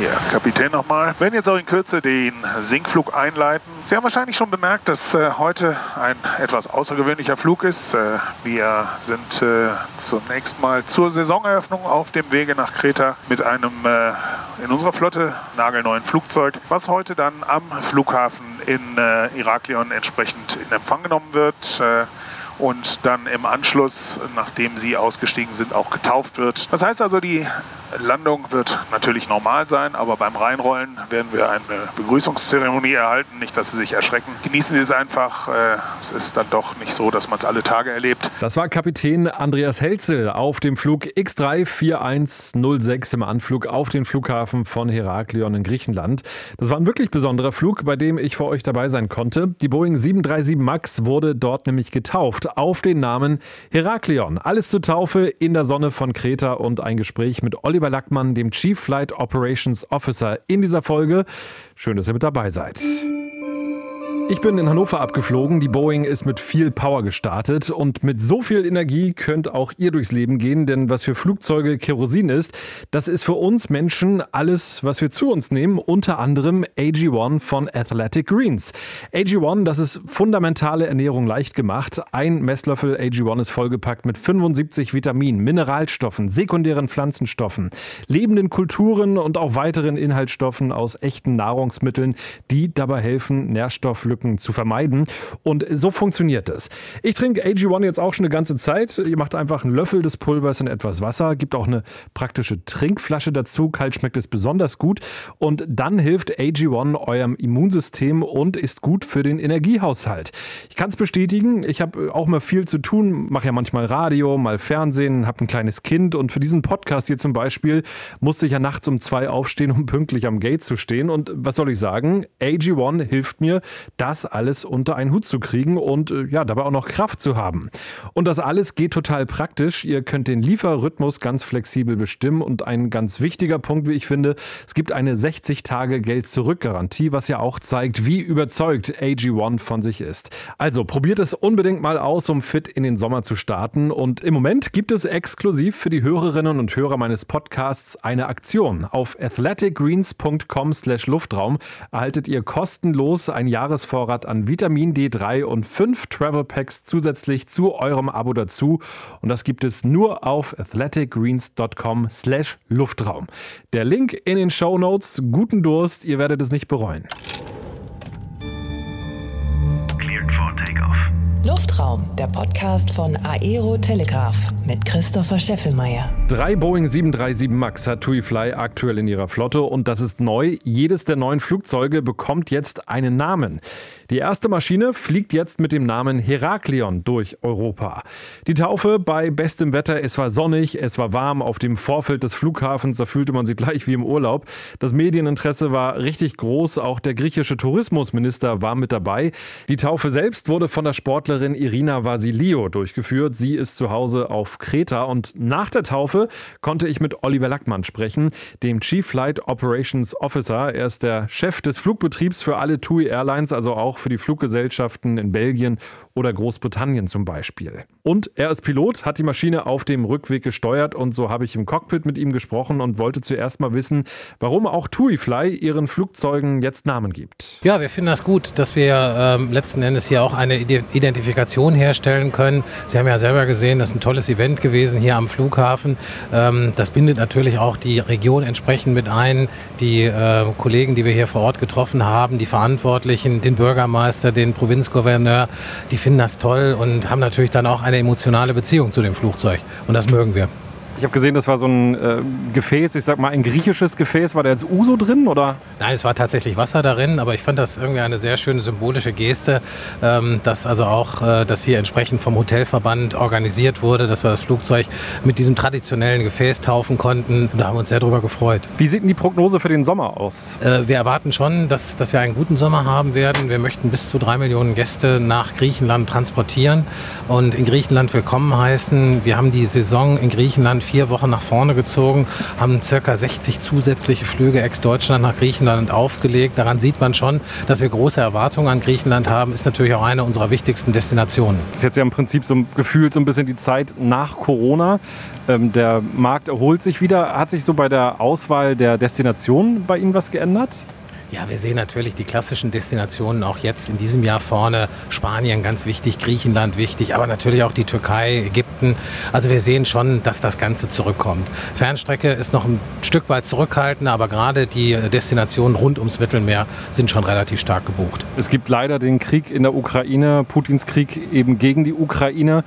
Ja, Kapitän nochmal. Wir werden jetzt auch in Kürze den Sinkflug einleiten. Sie haben wahrscheinlich schon bemerkt, dass äh, heute ein etwas außergewöhnlicher Flug ist. Äh, wir sind äh, zunächst mal zur Saisoneröffnung auf dem Wege nach Kreta mit einem äh, in unserer Flotte nagelneuen Flugzeug, was heute dann am Flughafen in äh, Iraklion entsprechend in Empfang genommen wird. Und dann im Anschluss, nachdem sie ausgestiegen sind, auch getauft wird. Das heißt also, die Landung wird natürlich normal sein, aber beim Reinrollen werden wir eine Begrüßungszeremonie erhalten. Nicht, dass Sie sich erschrecken. Genießen Sie es einfach. Äh, es ist dann doch nicht so, dass man es alle Tage erlebt. Das war Kapitän Andreas Helzel auf dem Flug X34106 im Anflug auf den Flughafen von Heraklion in Griechenland. Das war ein wirklich besonderer Flug, bei dem ich für euch dabei sein konnte. Die Boeing 737 MAX wurde dort nämlich getauft auf den Namen Heraklion. Alles zur Taufe in der Sonne von Kreta und ein Gespräch mit Oliver Lackmann, dem Chief Flight Operations Officer in dieser Folge. Schön, dass ihr mit dabei seid. Ich bin in Hannover abgeflogen. Die Boeing ist mit viel Power gestartet und mit so viel Energie könnt auch ihr durchs Leben gehen, denn was für Flugzeuge Kerosin ist, das ist für uns Menschen alles, was wir zu uns nehmen, unter anderem AG1 von Athletic Greens. AG1, das ist fundamentale Ernährung leicht gemacht. Ein Messlöffel AG1 ist vollgepackt mit 75 Vitaminen, Mineralstoffen, sekundären Pflanzenstoffen, lebenden Kulturen und auch weiteren Inhaltsstoffen aus echten Nahrungsmitteln, die dabei helfen, Nährstofflücken Lücken zu vermeiden. Und so funktioniert es. Ich trinke AG1 jetzt auch schon eine ganze Zeit. Ihr macht einfach einen Löffel des Pulvers in etwas Wasser, gibt auch eine praktische Trinkflasche dazu. Kalt schmeckt es besonders gut. Und dann hilft AG1 eurem Immunsystem und ist gut für den Energiehaushalt. Ich kann es bestätigen. Ich habe auch mal viel zu tun, mache ja manchmal Radio, mal Fernsehen, habe ein kleines Kind und für diesen Podcast hier zum Beispiel musste ich ja nachts um zwei aufstehen, um pünktlich am Gate zu stehen. Und was soll ich sagen? AG1 hilft mir, da das alles unter einen Hut zu kriegen und äh, ja, dabei auch noch Kraft zu haben. Und das alles geht total praktisch. Ihr könnt den Lieferrhythmus ganz flexibel bestimmen und ein ganz wichtiger Punkt, wie ich finde, es gibt eine 60 Tage Geld-Zurück-Garantie, was ja auch zeigt, wie überzeugt AG1 von sich ist. Also probiert es unbedingt mal aus, um fit in den Sommer zu starten. Und im Moment gibt es exklusiv für die Hörerinnen und Hörer meines Podcasts eine Aktion. Auf athleticgreens.com/luftraum erhaltet ihr kostenlos ein Jahresvorrat Vorrat an Vitamin D3 und fünf Travel Packs zusätzlich zu eurem Abo dazu. Und das gibt es nur auf athleticgreens.com slash Luftraum. Der Link in den Show Notes. Guten Durst, ihr werdet es nicht bereuen. Luftraum, der Podcast von Aero Telegraph mit Christopher Scheffelmeier. Drei Boeing 737 MAX hat TUI Fly aktuell in ihrer Flotte und das ist neu. Jedes der neuen Flugzeuge bekommt jetzt einen Namen. Die erste Maschine fliegt jetzt mit dem Namen Heraklion durch Europa. Die Taufe bei bestem Wetter, es war sonnig, es war warm auf dem Vorfeld des Flughafens, da fühlte man sich gleich wie im Urlaub. Das Medieninteresse war richtig groß, auch der griechische Tourismusminister war mit dabei. Die Taufe selbst wurde von der Sportlerin Irina Vasilio durchgeführt. Sie ist zu Hause auf Kreta und nach der Taufe konnte ich mit Oliver Lackmann sprechen, dem Chief Flight Operations Officer. Er ist der Chef des Flugbetriebs für alle TUI Airlines, also auch für die Fluggesellschaften in Belgien oder Großbritannien zum Beispiel. Und er ist Pilot, hat die Maschine auf dem Rückweg gesteuert und so habe ich im Cockpit mit ihm gesprochen und wollte zuerst mal wissen, warum auch TuiFly ihren Flugzeugen jetzt Namen gibt. Ja, wir finden das gut, dass wir ähm, letzten Endes hier auch eine Identifikation herstellen können. Sie haben ja selber gesehen, das ist ein tolles Event gewesen hier am Flughafen. Ähm, das bindet natürlich auch die Region entsprechend mit ein, die äh, Kollegen, die wir hier vor Ort getroffen haben, die Verantwortlichen, den Bürger Bürgermeister, den Provinzgouverneur, die finden das toll und haben natürlich dann auch eine emotionale Beziehung zu dem Flugzeug. Und das mögen wir. Ich habe gesehen, das war so ein äh, Gefäß, ich sag mal ein griechisches Gefäß. War da jetzt Uso drin oder? Nein, es war tatsächlich Wasser darin, aber ich fand das irgendwie eine sehr schöne symbolische Geste, ähm, dass also auch äh, das hier entsprechend vom Hotelverband organisiert wurde, dass wir das Flugzeug mit diesem traditionellen Gefäß taufen konnten. Da haben wir uns sehr darüber gefreut. Wie sieht denn die Prognose für den Sommer aus? Äh, wir erwarten schon, dass, dass wir einen guten Sommer haben werden. Wir möchten bis zu drei Millionen Gäste nach Griechenland transportieren und in Griechenland willkommen heißen. Wir haben die Saison in Griechenland vier Wochen nach vorne gezogen, haben circa 60 zusätzliche Flüge ex-Deutschland nach Griechenland aufgelegt. Daran sieht man schon, dass wir große Erwartungen an Griechenland haben. Ist natürlich auch eine unserer wichtigsten Destinationen. Das ist jetzt ja im Prinzip so gefühlt so ein bisschen die Zeit nach Corona. Ähm, der Markt erholt sich wieder. Hat sich so bei der Auswahl der Destinationen bei Ihnen was geändert? Ja, wir sehen natürlich die klassischen Destinationen auch jetzt in diesem Jahr vorne. Spanien ganz wichtig, Griechenland wichtig, aber natürlich auch die Türkei, Ägypten. Also wir sehen schon, dass das Ganze zurückkommt. Fernstrecke ist noch ein Stück weit zurückhaltend, aber gerade die Destinationen rund ums Mittelmeer sind schon relativ stark gebucht. Es gibt leider den Krieg in der Ukraine, Putins Krieg eben gegen die Ukraine.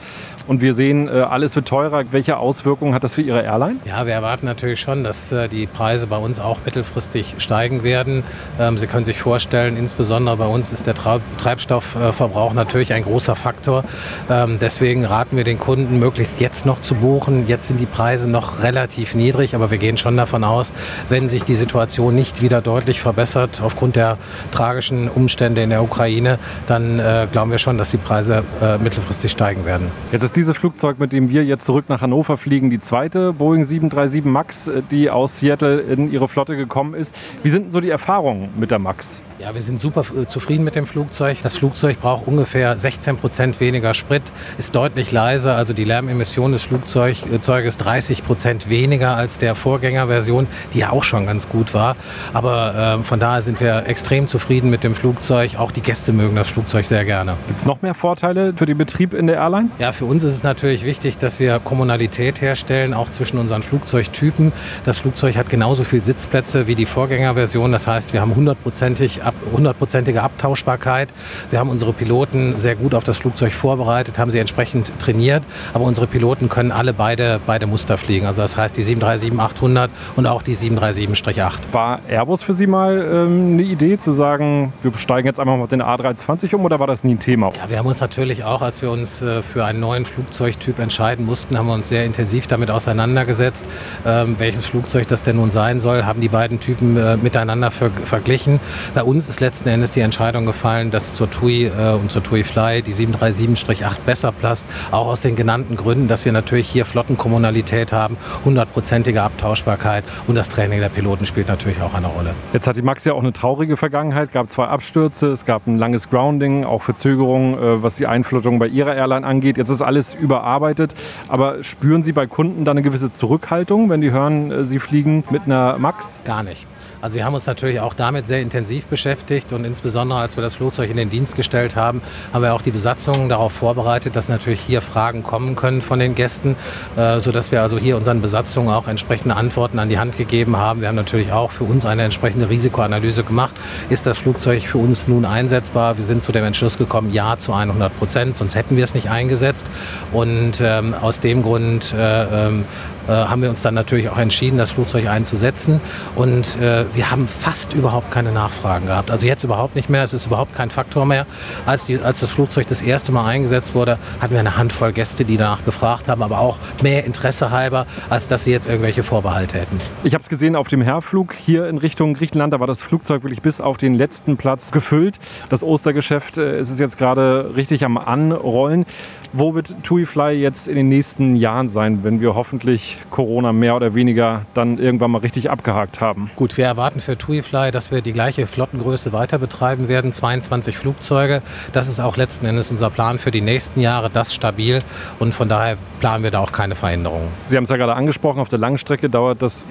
Und wir sehen, äh, alles wird teurer. Welche Auswirkungen hat das für Ihre Airline? Ja, wir erwarten natürlich schon, dass äh, die Preise bei uns auch mittelfristig steigen werden. Ähm, Sie können sich vorstellen, insbesondere bei uns ist der Treibstoffverbrauch natürlich ein großer Faktor. Ähm, deswegen raten wir den Kunden, möglichst jetzt noch zu buchen. Jetzt sind die Preise noch relativ niedrig, aber wir gehen schon davon aus, wenn sich die Situation nicht wieder deutlich verbessert aufgrund der tragischen Umstände in der Ukraine, dann äh, glauben wir schon, dass die Preise mittelfristig steigen werden. Jetzt ist dieses Flugzeug, mit dem wir jetzt zurück nach Hannover fliegen, die zweite Boeing 737 MAX, die aus Seattle in Ihre Flotte gekommen ist. Wie sind so die Erfahrungen mit der Max? Ja, wir sind super äh, zufrieden mit dem Flugzeug. Das Flugzeug braucht ungefähr 16 Prozent weniger Sprit, ist deutlich leiser. Also die Lärmemission des Flugzeuges 30 Prozent weniger als der Vorgängerversion, die ja auch schon ganz gut war. Aber äh, von daher sind wir extrem zufrieden mit dem Flugzeug. Auch die Gäste mögen das Flugzeug sehr gerne. Gibt es noch mehr Vorteile für den Betrieb in der Airline? Ja, für uns ist es natürlich wichtig, dass wir Kommunalität herstellen, auch zwischen unseren Flugzeugtypen. Das Flugzeug hat genauso viele Sitzplätze wie die Vorgängerversion. Das heißt, wir haben hundertprozentig hundertprozentige Abtauschbarkeit. Wir haben unsere Piloten sehr gut auf das Flugzeug vorbereitet, haben sie entsprechend trainiert. Aber unsere Piloten können alle beide, beide Muster fliegen. Also das heißt die 737-800 und auch die 737-8. War Airbus für Sie mal ähm, eine Idee zu sagen, wir steigen jetzt einfach mal den A320 um oder war das nie ein Thema? Ja, wir haben uns natürlich auch, als wir uns äh, für einen neuen Flugzeugtyp entscheiden mussten, haben wir uns sehr intensiv damit auseinandergesetzt, ähm, welches Flugzeug das denn nun sein soll, haben die beiden Typen äh, miteinander ver verglichen. Bei uns ist letzten Endes die Entscheidung gefallen, dass zur TUI äh, und zur TUI Fly die 737-8 besser passt. Auch aus den genannten Gründen, dass wir natürlich hier Flottenkommunalität haben, hundertprozentige Abtauschbarkeit und das Training der Piloten spielt natürlich auch eine Rolle. Jetzt hat die Max ja auch eine traurige Vergangenheit, gab zwei Abstürze, es gab ein langes Grounding, auch Verzögerungen, äh, was die Einflottung bei Ihrer Airline angeht. Jetzt ist alles überarbeitet, aber spüren Sie bei Kunden da eine gewisse Zurückhaltung, wenn die hören, äh, Sie fliegen mit einer Max? Gar nicht. Also wir haben uns natürlich auch damit sehr intensiv beschäftigt und insbesondere als wir das Flugzeug in den Dienst gestellt haben, haben wir auch die Besatzung darauf vorbereitet, dass natürlich hier Fragen kommen können von den Gästen, äh, sodass wir also hier unseren Besatzungen auch entsprechende Antworten an die Hand gegeben haben. Wir haben natürlich auch für uns eine entsprechende Risikoanalyse gemacht. Ist das Flugzeug für uns nun einsetzbar? Wir sind zu dem Entschluss gekommen, ja zu 100 Prozent, sonst hätten wir es nicht eingesetzt. Und ähm, aus dem Grund äh, ähm, äh, haben wir uns dann natürlich auch entschieden, das Flugzeug einzusetzen. Und äh, wir haben fast überhaupt keine Nachfragen gehabt. Also jetzt überhaupt nicht mehr. Es ist überhaupt kein Faktor mehr. Als, die, als das Flugzeug das erste Mal eingesetzt wurde, hatten wir eine Handvoll Gäste, die danach gefragt haben, aber auch mehr Interesse halber, als dass sie jetzt irgendwelche Vorbehalte hätten. Ich habe es gesehen auf dem Herflug hier in Richtung Griechenland. Da war das Flugzeug wirklich bis auf den letzten Platz gefüllt. Das Ostergeschäft äh, ist es jetzt gerade richtig am Anrollen. Wo wird TUI Fly jetzt in den nächsten Jahren sein, wenn wir hoffentlich Corona mehr oder weniger dann irgendwann mal richtig abgehakt haben? Gut, wir erwarten für TUI Fly, dass wir die gleiche Flottengröße weiter betreiben werden, 22 Flugzeuge. Das ist auch letzten Endes unser Plan für die nächsten Jahre, das stabil und von daher planen wir da auch keine Veränderungen. Sie haben es ja gerade angesprochen, auf der Langstrecke dauert das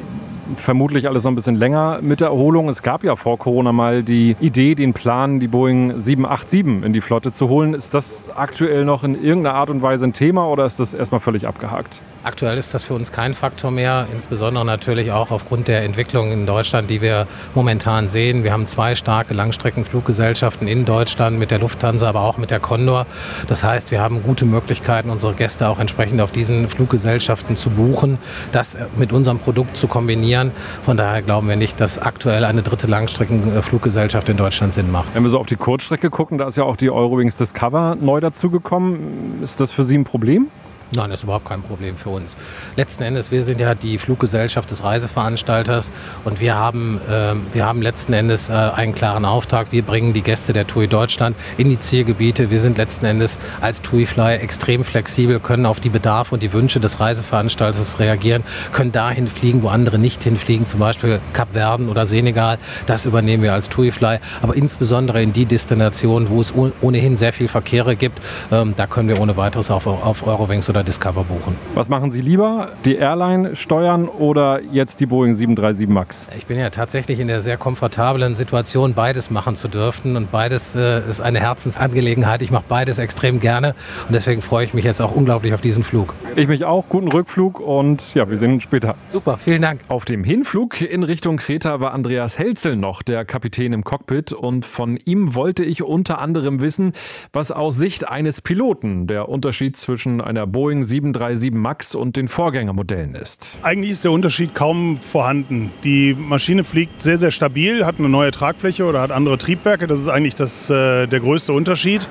vermutlich alles noch ein bisschen länger mit der Erholung. Es gab ja vor Corona mal die Idee, den Plan, die Boeing 787 in die Flotte zu holen. Ist das aktuell noch in irgendeiner Art und Weise ein Thema oder ist das erstmal völlig abgehakt? Aktuell ist das für uns kein Faktor mehr, insbesondere natürlich auch aufgrund der Entwicklung in Deutschland, die wir momentan sehen. Wir haben zwei starke Langstreckenfluggesellschaften in Deutschland mit der Lufthansa, aber auch mit der Condor. Das heißt, wir haben gute Möglichkeiten, unsere Gäste auch entsprechend auf diesen Fluggesellschaften zu buchen, das mit unserem Produkt zu kombinieren. Von daher glauben wir nicht, dass aktuell eine dritte Langstreckenfluggesellschaft in Deutschland Sinn macht. Wenn wir so auf die Kurzstrecke gucken, da ist ja auch die Eurowings Discover neu dazugekommen. Ist das für Sie ein Problem? Nein, das ist überhaupt kein Problem für uns. Letzten Endes, wir sind ja die Fluggesellschaft des Reiseveranstalters und wir haben, äh, wir haben letzten Endes äh, einen klaren Auftrag. Wir bringen die Gäste der TUI Deutschland in die Zielgebiete. Wir sind letzten Endes als TUI Fly extrem flexibel, können auf die Bedarfe und die Wünsche des Reiseveranstalters reagieren, können dahin fliegen, wo andere nicht hinfliegen, zum Beispiel Kap Verden oder Senegal. Das übernehmen wir als TUI Fly. Aber insbesondere in die Destinationen, wo es ohnehin sehr viel Verkehre gibt, ähm, da können wir ohne weiteres auf, auf Eurowings oder Discover buchen. Was machen Sie lieber? Die Airline steuern oder jetzt die Boeing 737 MAX? Ich bin ja tatsächlich in der sehr komfortablen Situation, beides machen zu dürfen. Und beides äh, ist eine Herzensangelegenheit. Ich mache beides extrem gerne. Und deswegen freue ich mich jetzt auch unglaublich auf diesen Flug. Ich mich auch. Guten Rückflug und ja, wir sehen uns später. Super, vielen Dank. Auf dem Hinflug in Richtung Kreta war Andreas Helzel noch der Kapitän im Cockpit. Und von ihm wollte ich unter anderem wissen, was aus Sicht eines Piloten der Unterschied zwischen einer Boeing Boeing 737 MAX und den Vorgängermodellen ist. Eigentlich ist der Unterschied kaum vorhanden. Die Maschine fliegt sehr, sehr stabil, hat eine neue Tragfläche oder hat andere Triebwerke. Das ist eigentlich das, äh, der größte Unterschied.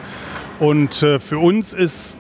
Und äh, für uns ist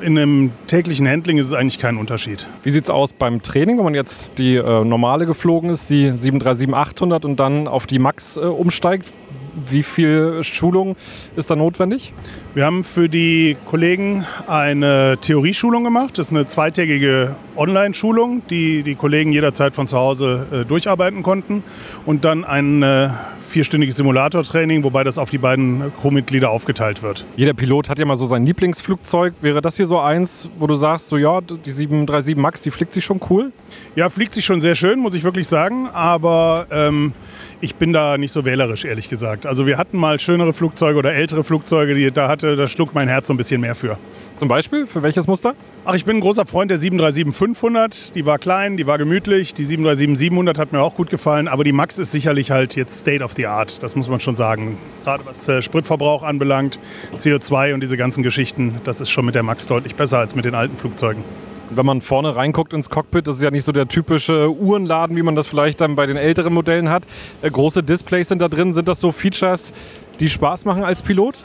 in einem täglichen Handling ist es eigentlich kein Unterschied. Wie sieht es aus beim Training, wenn man jetzt die äh, normale geflogen ist, die 737-800 und dann auf die Max äh, umsteigt? Wie viel Schulung ist da notwendig? Wir haben für die Kollegen eine Theorieschulung gemacht. Das ist eine zweitägige Online-Schulung, die die Kollegen jederzeit von zu Hause äh, durcharbeiten konnten. Und dann ein äh, vierstündiges Simulatortraining, wobei das auf die beiden Crewmitglieder aufgeteilt wird. Jeder Pilot hat ja mal so sein Lieblingsflugzeug. Wäre das hier so eins, wo du sagst, so ja, die 737 MAX, die fliegt sich schon cool? Ja, fliegt sich schon sehr schön, muss ich wirklich sagen. Aber ähm, ich bin da nicht so wählerisch, ehrlich gesagt. Also wir hatten mal schönere Flugzeuge oder ältere Flugzeuge, die, da, hatte, da schluckt mein Herz so ein bisschen mehr für. Zum Beispiel? Für welches Muster? Ach, ich bin ein großer Freund der 737-500. Die war klein, die war gemütlich. Die 737-700 hat mir auch gut gefallen. Aber die Max ist sicherlich halt jetzt State of the Art. Das muss man schon sagen. Gerade was äh, Spritverbrauch anbelangt, CO2 und diese ganzen Geschichten, das ist schon mit der Max deutlich besser als mit den alten Flugzeugen. Wenn man vorne reinguckt ins Cockpit, das ist ja nicht so der typische Uhrenladen, wie man das vielleicht dann bei den älteren Modellen hat. Äh, große Displays sind da drin. Sind das so Features, die Spaß machen als Pilot?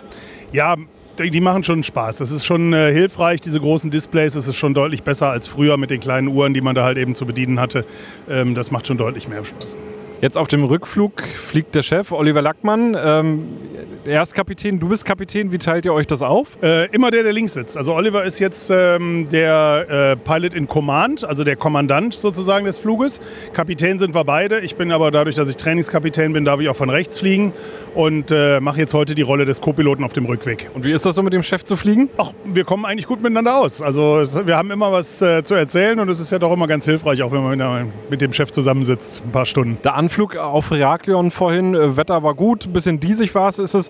Ja, die machen schon Spaß. Das ist schon äh, hilfreich, diese großen Displays. Das ist schon deutlich besser als früher mit den kleinen Uhren, die man da halt eben zu bedienen hatte. Ähm, das macht schon deutlich mehr Spaß. Jetzt auf dem Rückflug fliegt der Chef, Oliver Lackmann. Ähm, er ist Kapitän, du bist Kapitän. Wie teilt ihr euch das auf? Äh, immer der, der links sitzt. Also Oliver ist jetzt ähm, der äh, Pilot in Command, also der Kommandant sozusagen des Fluges. Kapitän sind wir beide. Ich bin aber dadurch, dass ich Trainingskapitän bin, darf ich auch von rechts fliegen und äh, mache jetzt heute die Rolle des Co-Piloten auf dem Rückweg. Und wie ist das so mit dem Chef zu fliegen? Ach, wir kommen eigentlich gut miteinander aus. Also es, wir haben immer was äh, zu erzählen und es ist ja doch immer ganz hilfreich, auch wenn man mit dem Chef zusammensitzt, ein paar Stunden. Der Anflug auf Heraklion vorhin, äh, Wetter war gut, ein bisschen diesig war es. Ist es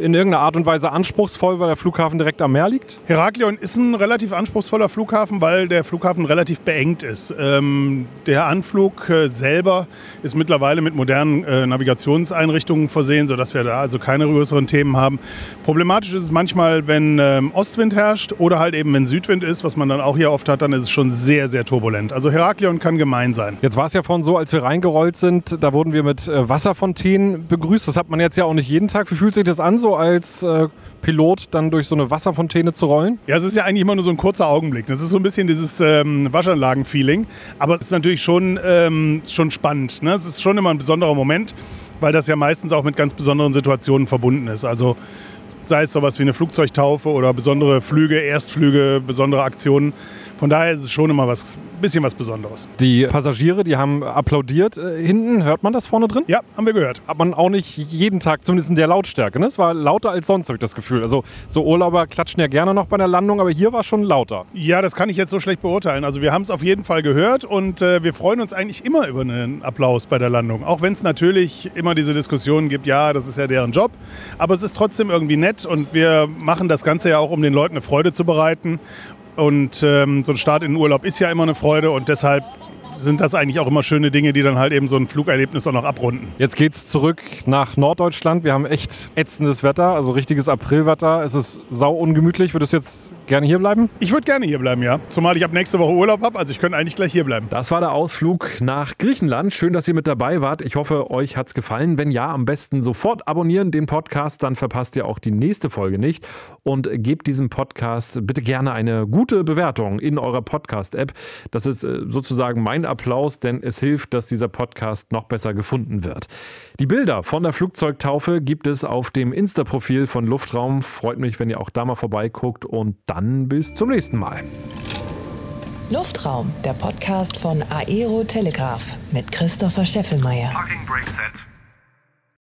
in irgendeiner Art und Weise anspruchsvoll, weil der Flughafen direkt am Meer liegt? Heraklion ist ein relativ anspruchsvoller Flughafen, weil der Flughafen relativ beengt ist. Ähm, der Anflug äh, selber ist mittlerweile mit modernen äh, Navigationseinrichtungen versehen, sodass wir da also keine größeren Themen haben. Problematisch ist es manchmal, wenn ähm, Ostwind herrscht oder halt eben wenn Südwind ist, was man dann auch hier oft hat, dann ist es schon sehr, sehr turbulent. Also Heraklion kann gemein sein. Jetzt war es ja vorhin so, als wir reingerollt sind, da wurden wir mit äh, Wasserfontänen begrüßt. Das hat man jetzt ja auch nicht jeden Tag. Wie fühlt sich das das an, so als äh, Pilot dann durch so eine Wasserfontäne zu rollen? Ja, es ist ja eigentlich immer nur so ein kurzer Augenblick. Das ist so ein bisschen dieses ähm, Waschanlagen-Feeling. Aber es ist natürlich schon, ähm, schon spannend. Ne? Es ist schon immer ein besonderer Moment, weil das ja meistens auch mit ganz besonderen Situationen verbunden ist. Also sei es sowas wie eine Flugzeugtaufe oder besondere Flüge, Erstflüge, besondere Aktionen. Von daher ist es schon immer was bisschen was Besonderes. Die Passagiere, die haben applaudiert äh, hinten. Hört man das vorne drin? Ja, haben wir gehört. Hat man auch nicht jeden Tag, zumindest in der Lautstärke. Ne? Es war lauter als sonst, habe ich das Gefühl. Also so Urlauber klatschen ja gerne noch bei der Landung, aber hier war schon lauter. Ja, das kann ich jetzt so schlecht beurteilen. Also wir haben es auf jeden Fall gehört und äh, wir freuen uns eigentlich immer über einen Applaus bei der Landung. Auch wenn es natürlich immer diese Diskussionen gibt, ja, das ist ja deren Job. Aber es ist trotzdem irgendwie nett und wir machen das Ganze ja auch, um den Leuten eine Freude zu bereiten. Und ähm, so ein Start in den Urlaub ist ja immer eine Freude und deshalb sind das eigentlich auch immer schöne Dinge, die dann halt eben so ein Flugerlebnis auch noch abrunden. Jetzt geht's zurück nach Norddeutschland. Wir haben echt ätzendes Wetter, also richtiges Aprilwetter. Es ist sau ungemütlich. Würdest du jetzt gerne hier bleiben? Ich würde gerne hier bleiben, ja. Zumal ich ab nächste Woche Urlaub habe, also ich könnte eigentlich gleich hier bleiben. Das war der Ausflug nach Griechenland. Schön, dass ihr mit dabei wart. Ich hoffe, euch hat's gefallen. Wenn ja, am besten sofort abonnieren den Podcast, dann verpasst ihr auch die nächste Folge nicht. Und gebt diesem Podcast bitte gerne eine gute Bewertung in eurer Podcast-App. Das ist äh, sozusagen mein Applaus, denn es hilft, dass dieser Podcast noch besser gefunden wird. Die Bilder von der Flugzeugtaufe gibt es auf dem Insta-Profil von Luftraum. Freut mich, wenn ihr auch da mal vorbeiguckt und dann bis zum nächsten Mal. Luftraum, der Podcast von Aero Telegraph mit Christopher Scheffelmeier. Parking Brake Set.